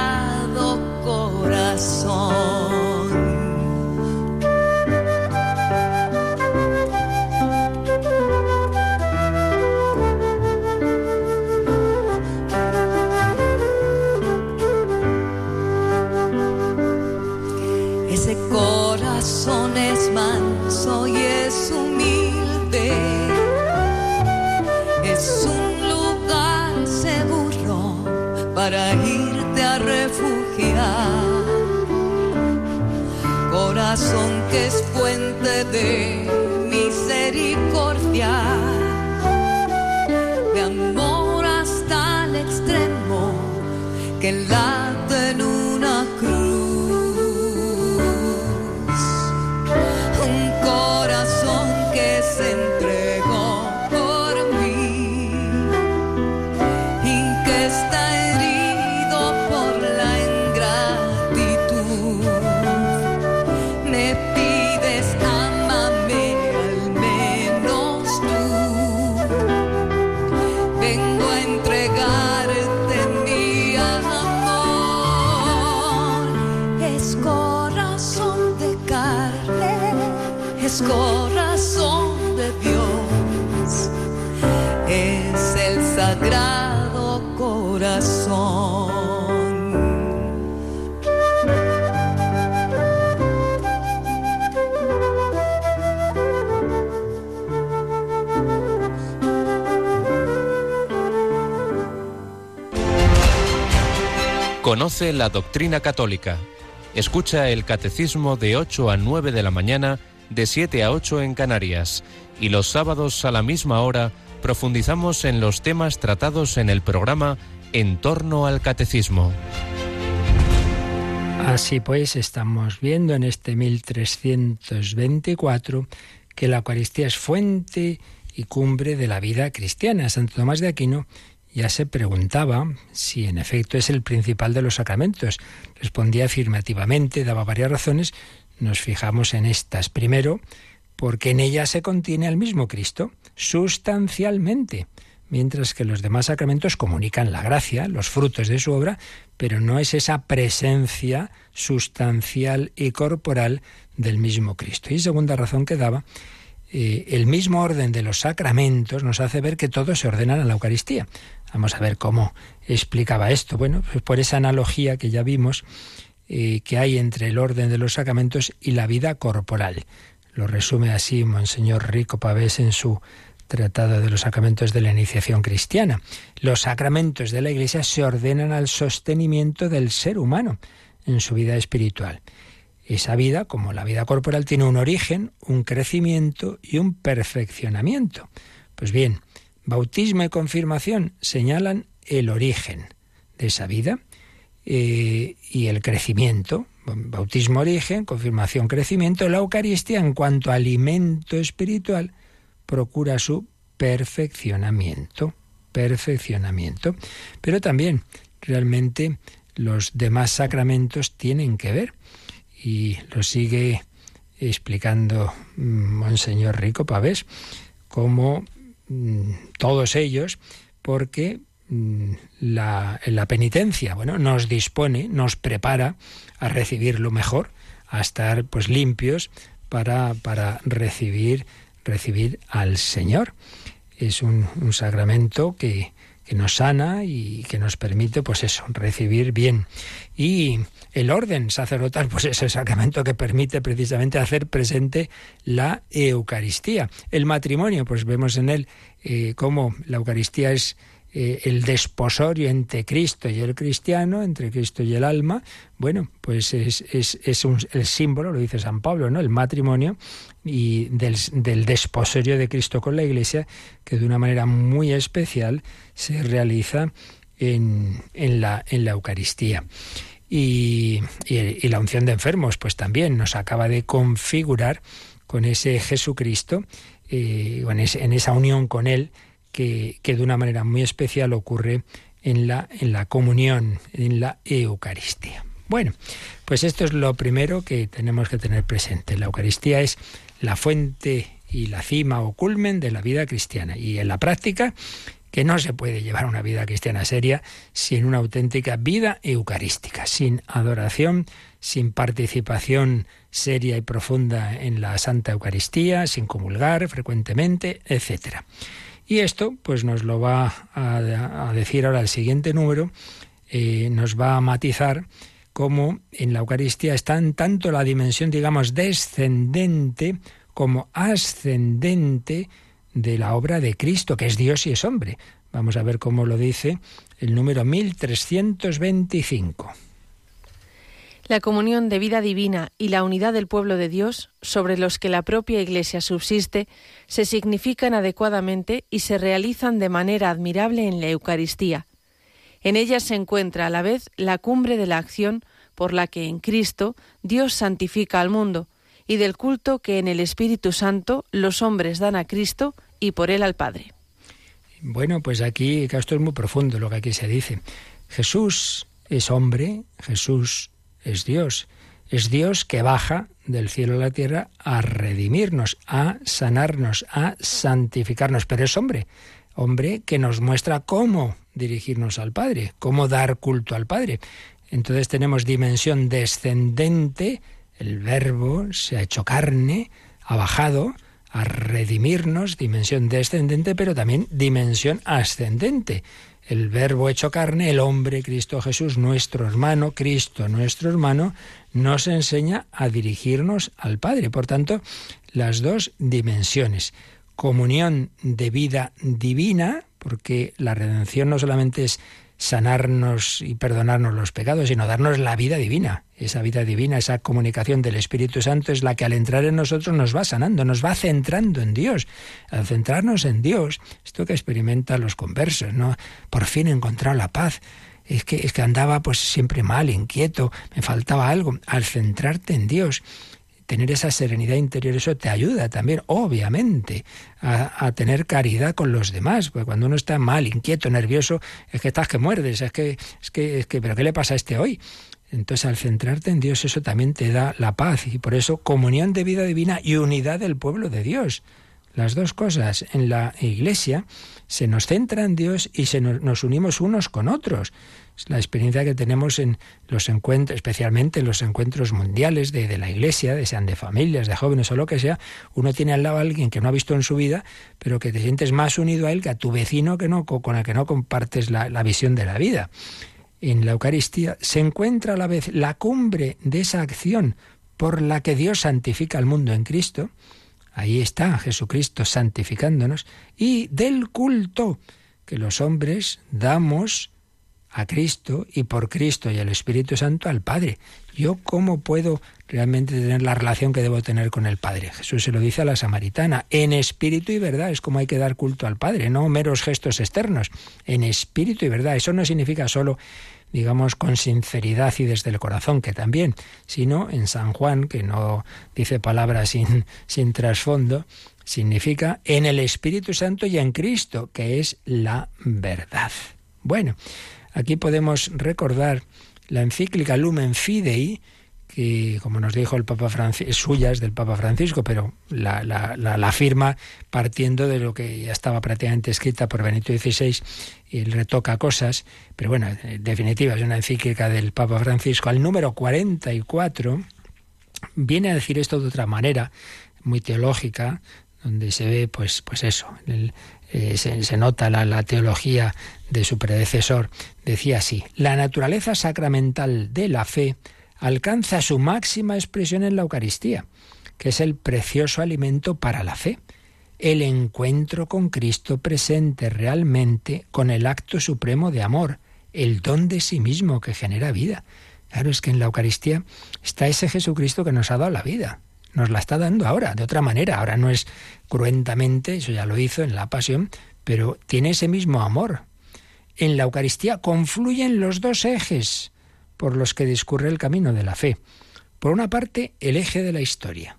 La doctrina católica. Escucha el catecismo de 8 a 9 de la mañana, de 7 a 8 en Canarias. Y los sábados a la misma hora profundizamos en los temas tratados en el programa En torno al catecismo. Así pues, estamos viendo en este 1324 que la Eucaristía es fuente y cumbre de la vida cristiana. Santo Tomás de Aquino ya se preguntaba si en efecto es el principal de los sacramentos. Respondía afirmativamente, daba varias razones. Nos fijamos en estas. Primero, porque en ella se contiene al mismo Cristo, sustancialmente, mientras que los demás sacramentos comunican la gracia, los frutos de su obra, pero no es esa presencia sustancial y corporal del mismo Cristo. Y segunda razón que daba, eh, el mismo orden de los sacramentos nos hace ver que todos se ordenan a la Eucaristía. Vamos a ver cómo explicaba esto. Bueno, pues por esa analogía que ya vimos eh, que hay entre el orden de los sacramentos y la vida corporal. Lo resume así Monseñor Rico Pavés en su Tratado de los Sacramentos de la Iniciación Cristiana. Los sacramentos de la Iglesia se ordenan al sostenimiento del ser humano en su vida espiritual. Esa vida, como la vida corporal, tiene un origen, un crecimiento y un perfeccionamiento. Pues bien, bautismo y confirmación señalan el origen de esa vida eh, y el crecimiento. Bautismo, origen, confirmación, crecimiento. La Eucaristía, en cuanto alimento espiritual, procura su perfeccionamiento. Perfeccionamiento. Pero también, realmente, los demás sacramentos tienen que ver. Y lo sigue explicando mm, Monseñor Rico Pavés, como mm, todos ellos, porque mm, la, penitencia, bueno, nos dispone, nos prepara a recibir lo mejor, a estar pues limpios para, para recibir, recibir al Señor. Es un sacramento que, que nos sana y que nos permite, pues eso, recibir bien. Y el orden sacerdotal, pues es el sacramento que permite precisamente hacer presente la Eucaristía. El matrimonio, pues vemos en él eh, cómo la Eucaristía es eh, el desposorio entre Cristo y el cristiano, entre Cristo y el alma, bueno, pues es, es, es el símbolo, lo dice San Pablo, ¿no? El matrimonio y del, desposorio de Cristo con la Iglesia, que de una manera muy especial se realiza en, en, la, en la Eucaristía. Y, la unción de enfermos, pues también nos acaba de configurar con ese Jesucristo, eh, en esa unión con Él, que, de una manera muy especial ocurre en la, en la comunión, en la Eucaristía. Bueno, pues esto es lo primero que tenemos que tener presente. La Eucaristía es la fuente y la cima o culmen de la vida cristiana. Y en la práctica, que no se puede llevar una vida cristiana seria sin una auténtica vida eucarística, sin adoración, sin participación seria y profunda en la Santa Eucaristía, sin comulgar frecuentemente, etcétera. Y esto, pues nos lo va a, decir ahora el siguiente número, eh, nos va a matizar cómo en la Eucaristía está tanto la dimensión, digamos, descendente como ascendente de la obra de Cristo, que es Dios y es hombre. Vamos a ver cómo lo dice el número 1325. La comunión de vida divina y la unidad del pueblo de Dios, sobre los que la propia Iglesia subsiste, se significan adecuadamente y se realizan de manera admirable en la Eucaristía. En ella se encuentra a la vez la cumbre de la acción por la que en Cristo Dios santifica al mundo, y del culto que en el Espíritu Santo los hombres dan a Cristo y por él al Padre. Bueno, pues aquí esto es muy profundo lo que aquí se dice. Jesús es hombre, Jesús es Dios. Es Dios que baja del cielo a la tierra a redimirnos, a sanarnos, a santificarnos. Pero es hombre, hombre que nos muestra cómo dirigirnos al Padre, cómo dar culto al Padre. Entonces tenemos dimensión descendente, el verbo se ha hecho carne, ha bajado a redimirnos, dimensión descendente, pero también dimensión ascendente el verbo hecho carne, el hombre Cristo Jesús, nuestro hermano, Cristo nuestro hermano, nos enseña a dirigirnos al Padre. Por tanto, las dos dimensiones. Comunión de vida divina, porque la redención no solamente es sanarnos y perdonarnos los pecados, sino darnos la vida divina. Esa vida divina, esa comunicación del Espíritu Santo es la que al entrar en nosotros nos va sanando, nos va centrando en Dios. Al centrarnos en Dios, esto que experimentan los conversos, ¿no? Por fin he encontrado la paz. Es que, es que andaba pues siempre mal, inquieto, me faltaba algo. Al centrarte en Dios, tener esa serenidad interior, eso te ayuda también, obviamente, a, tener caridad con los demás. Porque cuando uno está mal, inquieto, nervioso, es que estás que muerdes, es que, es que, es que, pero ¿qué le pasa a este hoy? Entonces, al centrarte en Dios, eso también te da la paz y por eso comunión de vida divina y unidad del pueblo de Dios. Las dos cosas. En la iglesia se nos centra en Dios y se nos unimos unos con otros la experiencia que tenemos en los encuentros, especialmente en los encuentros mundiales de, la iglesia, sean de familias, de jóvenes o lo que sea, uno tiene al lado a alguien que no ha visto en su vida, pero que te sientes más unido a él que a tu vecino que no, con el que no compartes la, la visión de la vida. En la Eucaristía se encuentra a la vez la cumbre de esa acción por la que Dios santifica al mundo en Cristo, Ahí está Jesucristo santificándonos y del culto que los hombres damos a Cristo y por Cristo y el Espíritu Santo al Padre. Yo cómo puedo realmente tener la relación que debo tener con el Padre. Jesús se lo dice a la samaritana, en espíritu y verdad es como hay que dar culto al Padre, no meros gestos externos, en espíritu y verdad. Eso no significa solo digamos, con sinceridad y desde el corazón, que también, sino en San Juan, que no dice palabras sin, *laughs* sin trasfondo, significa en el Espíritu Santo y en Cristo, que es la verdad. Bueno, aquí podemos recordar la encíclica Lumen Fidei, que, como nos dijo el Papa Francisco, es suya, es del Papa Francisco, pero la, la, la, firma partiendo de lo que ya estaba prácticamente escrita por Benito XVI y él retoca cosas, pero bueno, en definitiva es una encíclica del Papa Francisco. Al número 44 viene a decir esto de otra manera, muy teológica, donde se ve, pues, pues eso, eh, se, se, nota la, la teología de su predecesor. Decía así: la naturaleza sacramental de la fe alcanza su máxima expresión en la Eucaristía, que es el precioso alimento para la fe, el encuentro con Cristo presente realmente con el acto supremo de amor, el don de sí mismo que genera vida. Claro, es que en la Eucaristía está ese Jesucristo que nos ha dado la vida. Nos la está dando ahora, de otra manera. Ahora no es cruentamente, eso ya lo hizo en la pasión, pero tiene ese mismo amor. En la Eucaristía confluyen los dos ejes, por los que discurre el camino de la fe. Por una parte, el eje de la historia.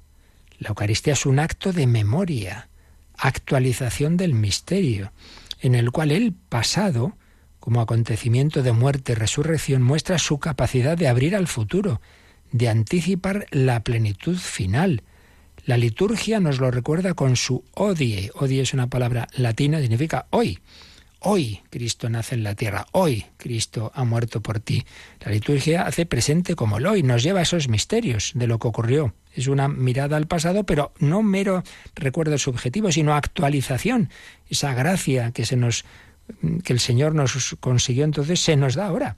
La Eucaristía es un acto de memoria, actualización del misterio, en el cual el pasado, como acontecimiento de muerte y resurrección, muestra su capacidad de abrir al futuro, de anticipar la plenitud final. La liturgia nos lo recuerda con su odie. Odie es una palabra latina, significa hoy. Hoy Cristo nace en la tierra, hoy Cristo ha muerto por ti. La liturgia hace presente como el hoy, nos lleva a esos misterios de lo que ocurrió. Es una mirada al pasado, pero no mero recuerdo subjetivo, sino actualización. Esa gracia que se nos que el Señor nos consiguió entonces se nos da ahora.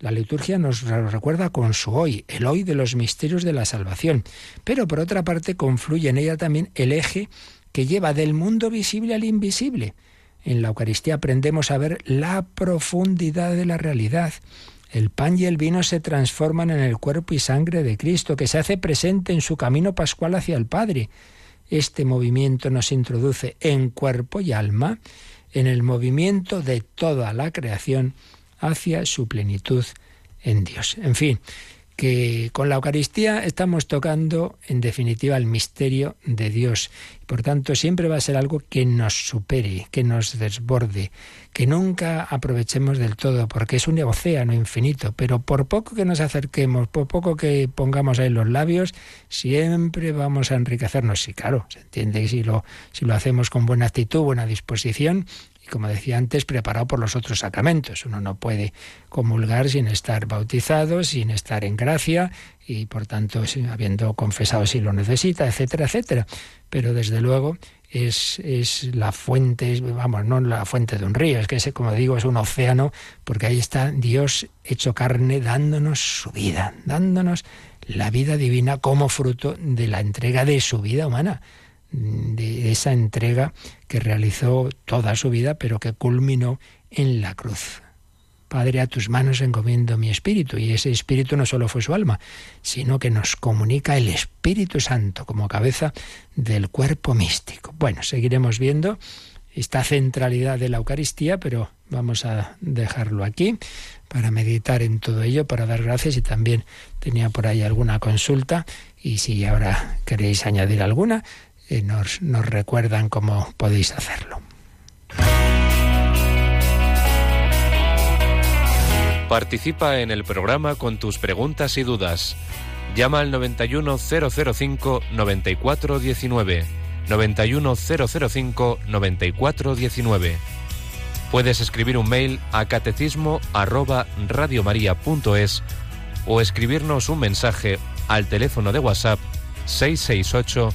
La liturgia nos recuerda con su hoy, el hoy de los misterios de la salvación. Pero por otra parte confluye en ella también el eje que lleva del mundo visible al invisible en la Eucaristía aprendemos a ver la profundidad de la realidad. El pan y el vino se transforman en el cuerpo y sangre de Cristo, que se hace presente en su camino pascual hacia el Padre. Este movimiento nos introduce en cuerpo y alma en el movimiento de toda la creación hacia su plenitud en Dios. En fin, que con la Eucaristía estamos tocando en definitiva el misterio de Dios. Por tanto, siempre va a ser algo que nos supere, que nos desborde, que nunca aprovechemos del todo, porque es un océano infinito, pero por poco que nos acerquemos, por poco que pongamos ahí los labios, siempre vamos a enriquecernos. Sí, claro, se entiende que si lo, si lo hacemos con buena actitud, buena disposición, y como decía antes, preparado por los otros sacramentos. Uno no puede comulgar sin estar bautizado, sin estar en gracia y por tanto habiendo confesado si lo necesita, etcétera, etcétera. Pero desde luego es, es, la fuente, vamos, no la fuente de un río, es que ese, como digo, es un océano, porque ahí está Dios hecho carne dándonos su vida, dándonos la vida divina como fruto de la entrega de su vida humana de esa entrega que realizó toda su vida, pero que culminó en la cruz. Padre, a tus manos encomiendo mi espíritu. Y ese espíritu no solo fue su alma, sino que nos comunica el Espíritu Santo como cabeza del cuerpo místico. Bueno, seguiremos viendo esta centralidad de la Eucaristía, pero vamos a dejarlo aquí para meditar en todo ello, para dar gracias y también tenía por ahí alguna consulta y si ahora queréis añadir alguna, nos, nos recuerdan cómo podéis hacerlo. Participa en el programa con tus preguntas y dudas. Llama al 91005-9419. 91005-9419. Puedes escribir un mail a catecismo arroba o escribirnos un mensaje al teléfono de WhatsApp 668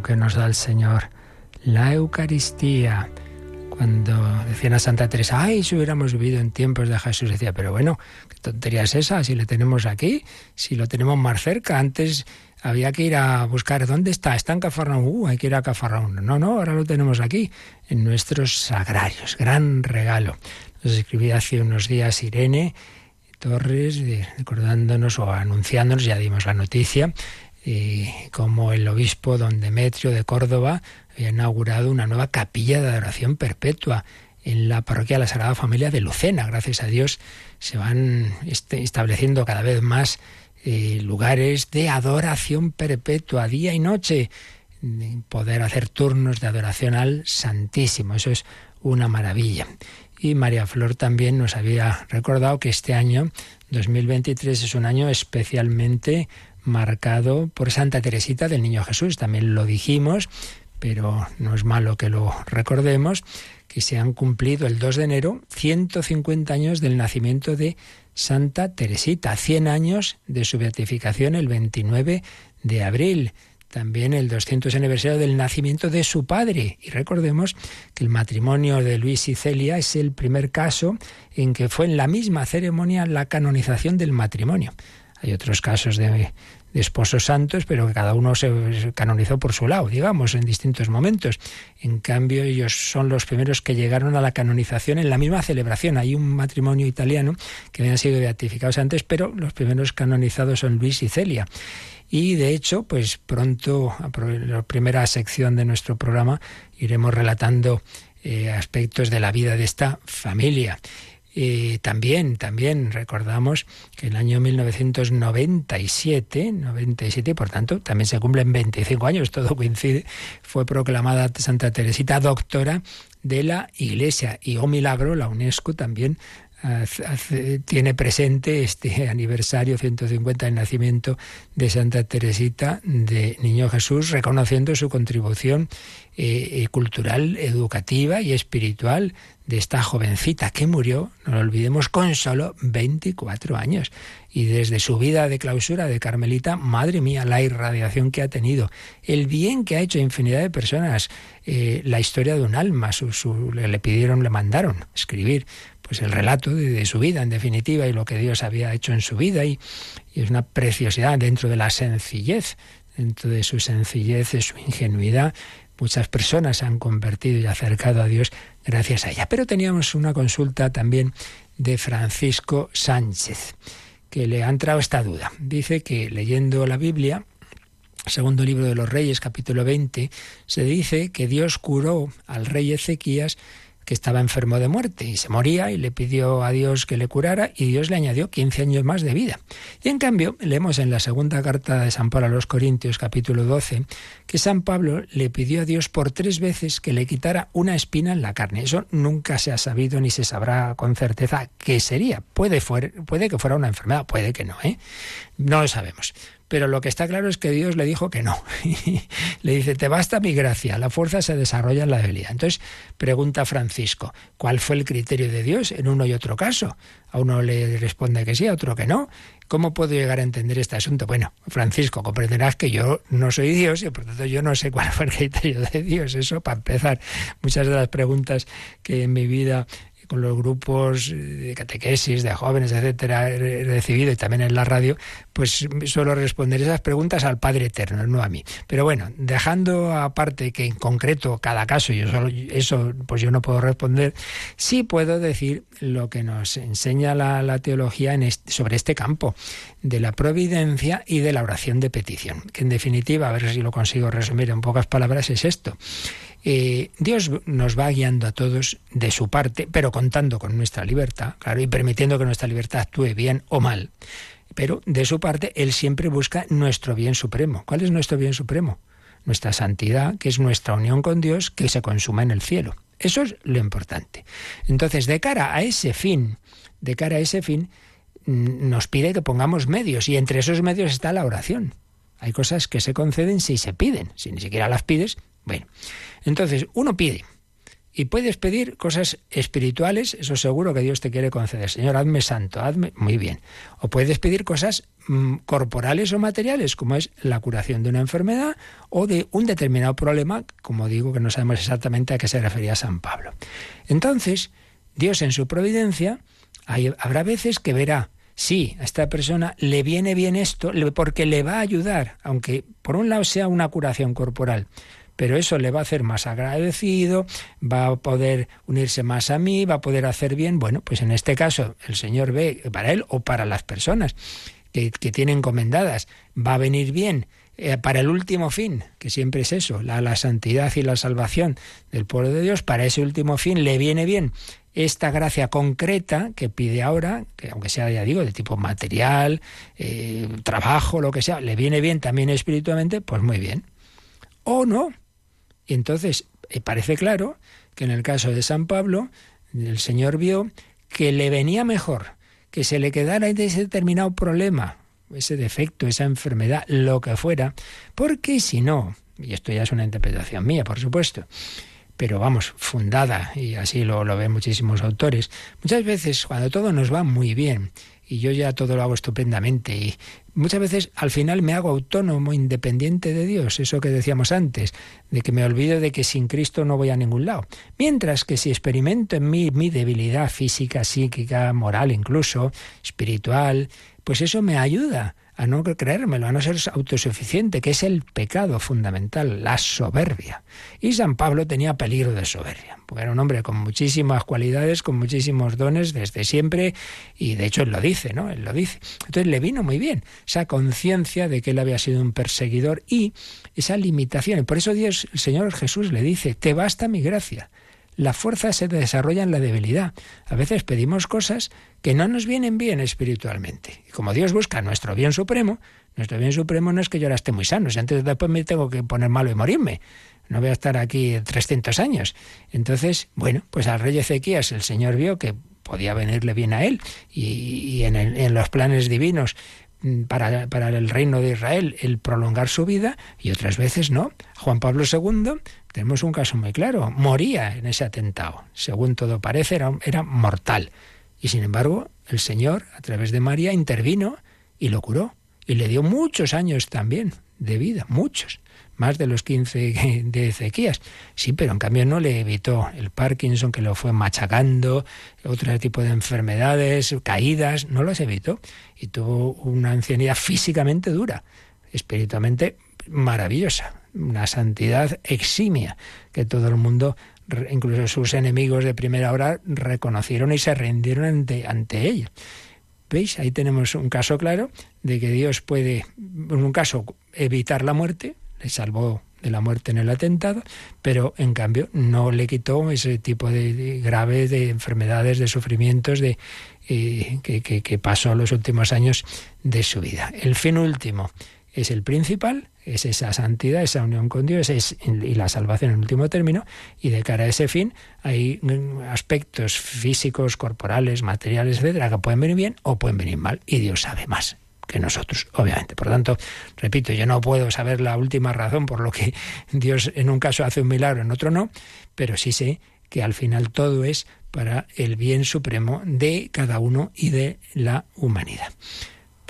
668 594 383 máximo que nos da el Señor, la Eucaristía. Cuando decían a Santa Teresa, ay, si hubiéramos vivido en tiempos de Jesús, decía, pero bueno, ¿qué tontería es esa? Si le tenemos aquí, si lo tenemos más cerca, antes había que ir a buscar dónde está, está en Cafarnaúm, uh, hay que ir a Cafarnaúm. No, no, ahora lo tenemos aquí, en nuestros sagrarios, gran regalo. Nos escribía hace unos días Irene Torres, recordándonos o anunciándonos, ya dimos la noticia, como el obispo don Demetrio de Córdoba había inaugurado una nueva capilla de adoración perpetua en la parroquia de la Sagrada Familia de Lucena. Gracias a Dios se van este, estableciendo cada vez más eh, lugares de adoración perpetua, día y noche, poder hacer turnos de adoración al Santísimo. Eso es una maravilla. Y María Flor también nos había recordado que este año, 2023, es un año especialmente marcado por Santa Teresita del Niño Jesús. También lo dijimos, pero no es malo que lo recordemos, que se han cumplido el 2 de enero 150 años del nacimiento de Santa Teresita, 100 años de su beatificación el 29 de abril también el 200 aniversario del nacimiento de su padre. Y recordemos que el matrimonio de Luis y Celia es el primer caso en que fue en la misma ceremonia la canonización del matrimonio. Hay otros casos de, esposos santos, pero que cada uno se canonizó por su lado, digamos, en distintos momentos. En cambio, ellos son los primeros que llegaron a la canonización en la misma celebración. Hay un matrimonio italiano que habían sido beatificados antes, pero los primeros canonizados son Luis y Celia. Y de hecho, pues pronto, en la primera sección de nuestro programa, iremos relatando eh, aspectos de la vida de esta familia. Y también, también recordamos que el año 1997, 97, por tanto, también se cumplen 25 años, todo coincide, fue proclamada Santa Teresita doctora de la Iglesia. Y, oh milagro, la UNESCO también tiene presente este aniversario 150 del nacimiento de Santa Teresita de Niño Jesús, reconociendo su contribución eh, cultural, educativa y espiritual de esta jovencita que murió, no lo olvidemos, con solo 24 años. Y desde su vida de clausura de Carmelita, madre mía, la irradiación que ha tenido, el bien que ha hecho a infinidad de personas, eh, la historia de un alma, su, le pidieron, le mandaron escribir pues el relato de, su vida, en definitiva, y lo que Dios había hecho en su vida, y, es una preciosidad dentro de la sencillez, dentro de su sencillez, de su ingenuidad. Muchas personas se han convertido y acercado a Dios gracias a ella. Pero teníamos una consulta también de Francisco Sánchez, que le ha entrado esta duda. Dice que leyendo la Biblia, segundo libro de los Reyes, capítulo 20, se dice que Dios curó al rey Ezequías que estaba enfermo de muerte y se moría y le pidió a Dios que le curara y Dios le añadió 15 años más de vida. Y en cambio, leemos en la segunda carta de San Pablo a los Corintios, capítulo 12, que San Pablo le pidió a Dios por tres veces que le quitara una espina en la carne. Eso nunca se ha sabido ni se sabrá con certeza qué sería. Puede, puede que fuera una enfermedad, puede que no, ¿eh? No lo sabemos. Pero lo que está claro es que Dios le dijo que no. *laughs* le dice, te basta mi gracia, la fuerza se desarrolla en la debilidad. Entonces, pregunta Francisco, ¿cuál fue el criterio de Dios en uno y otro caso? A uno le responde que sí, a otro que no. ¿Cómo puedo llegar a entender este asunto? Bueno, Francisco, comprenderás que yo no soy Dios y por tanto yo no sé cuál fue el criterio de Dios. Eso para empezar. Muchas de las preguntas que en mi vida con los grupos de catequesis, de jóvenes, etcétera, he recibido y también en la radio, pues suelo responder esas preguntas al Padre Eterno, no a mí. Pero bueno, dejando aparte que en concreto cada caso, yo solo, eso pues yo no puedo responder, sí puedo decir lo que nos enseña la, teología en sobre este campo de la providencia y de la oración de petición, que en definitiva, a ver si lo consigo resumir en pocas palabras, es esto. Eh, Dios nos va guiando a todos de su parte, pero contando con nuestra libertad, claro, y permitiendo que nuestra libertad actúe bien o mal. Pero de su parte, Él siempre busca nuestro bien supremo. ¿Cuál es nuestro bien supremo? Nuestra santidad, que es nuestra unión con Dios, que se consuma en el cielo. Eso es lo importante. Entonces, de cara a ese fin, de cara a ese fin, mm, nos pide que pongamos medios, y entre esos medios está la oración. Hay cosas que se conceden si se piden. Si ni siquiera las pides, bueno, entonces uno pide. Y puedes pedir cosas espirituales, eso seguro que Dios te quiere conceder. Señor, hazme santo, hazme muy bien. O puedes pedir cosas mm, corporales o materiales, como es la curación de una enfermedad o de un determinado problema, como digo, que no sabemos exactamente a qué se refería San Pablo. Entonces, Dios en su providencia, habrá veces que verá, sí, a esta persona le viene bien esto porque le va a ayudar, aunque por un lado sea una curación corporal, pero eso le va a hacer más agradecido, va a poder unirse más a mí, va a poder hacer bien. Bueno, pues en este caso el Señor ve para él o para las personas que, que tiene encomendadas, va a venir bien eh, para el último fin, que siempre es eso, la, la santidad y la salvación del pueblo de Dios, para ese último fin le viene bien esta gracia concreta que pide ahora, que aunque sea, ya digo, de tipo material, eh, trabajo, lo que sea, le viene bien también espiritualmente, pues muy bien. O no, y entonces eh, parece claro que en el caso de San Pablo, el Señor vio que le venía mejor que se le quedara ese determinado problema, ese defecto, esa enfermedad, lo que fuera, porque si no, y esto ya es una interpretación mía, por supuesto, pero vamos, fundada, y así lo, lo ven muchísimos autores, muchas veces cuando todo nos va muy bien, y yo ya todo lo hago estupendamente y muchas veces al final me hago autónomo, independiente de Dios, eso que decíamos antes, de que me olvido de que sin Cristo no voy a ningún lado. Mientras que si experimento en mí mi debilidad física, psíquica, moral incluso, espiritual, pues eso me ayuda a no creérmelo, a no ser autosuficiente, que es el pecado fundamental, la soberbia. Y San Pablo tenía peligro de soberbia, porque era un hombre con muchísimas cualidades, con muchísimos dones desde siempre, y de hecho él lo dice, ¿no? Él lo dice. Entonces le vino muy bien esa conciencia de que él había sido un perseguidor y esa limitación. Y por eso Dios, el Señor Jesús le dice, te basta mi gracia la fuerza se desarrolla en la debilidad. A veces pedimos cosas que no nos vienen bien espiritualmente. Y como Dios busca nuestro bien supremo, nuestro bien supremo no es que yo ahora esté muy sano, si antes después me tengo que poner malo y morirme. No voy a estar aquí 300 años. Entonces, bueno, pues al rey Ezequías el Señor vio que podía venirle bien a él y, en, en los planes divinos mm, para, para, el reino de Israel el prolongar su vida y otras veces no. Juan Pablo II tenemos un caso muy claro. Moría en ese atentado. Según todo parece, era, era mortal. Y sin embargo, el Señor, a través de María, intervino y lo curó. Y le dio muchos años también de vida, muchos. Más de los 15 *laughs* de Ezequías. Sí, pero en cambio no le evitó el Parkinson, que lo fue machacando, otro tipo de enfermedades, caídas, no los evitó. Y tuvo una ancianidad físicamente dura, espiritualmente maravillosa una santidad eximia que todo el mundo, incluso sus enemigos de primera hora, reconocieron y se rindieron ante, ella. ¿Veis? Ahí tenemos un caso claro de que Dios puede, en un caso, evitar la muerte, le salvó de la muerte en el atentado, pero en cambio no le quitó ese tipo de, graves de enfermedades, de sufrimientos de, eh, que, que pasó los últimos años de su vida. El fin último es el principal, es esa santidad, esa unión con Dios es, y la salvación en último término, y de cara a ese fin hay mm, aspectos físicos, corporales, materiales, etcétera, que pueden venir bien o pueden venir mal, y Dios sabe más que nosotros, obviamente. Por lo tanto, repito, yo no puedo saber la última razón por lo que *laughs* Dios en un caso hace un milagro, en otro no, pero sí sé que al final todo es para el bien supremo de cada uno y de la humanidad.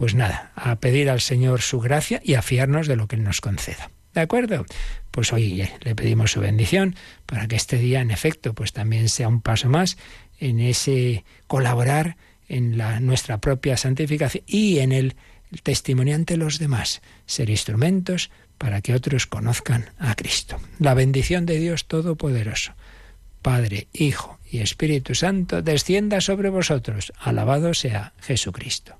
Pues nada, a pedir al Señor su gracia y a fiarnos de lo que Él nos conceda. ¿De acuerdo? Pues hoy le pedimos su bendición para que este día, en efecto, pues también sea un paso más en ese colaborar en la, nuestra propia santificación y en el, el testimonio ante los demás, ser instrumentos para que otros conozcan a Cristo. La bendición de Dios Todopoderoso, Padre, Hijo y Espíritu Santo, descienda sobre vosotros. Alabado sea Jesucristo.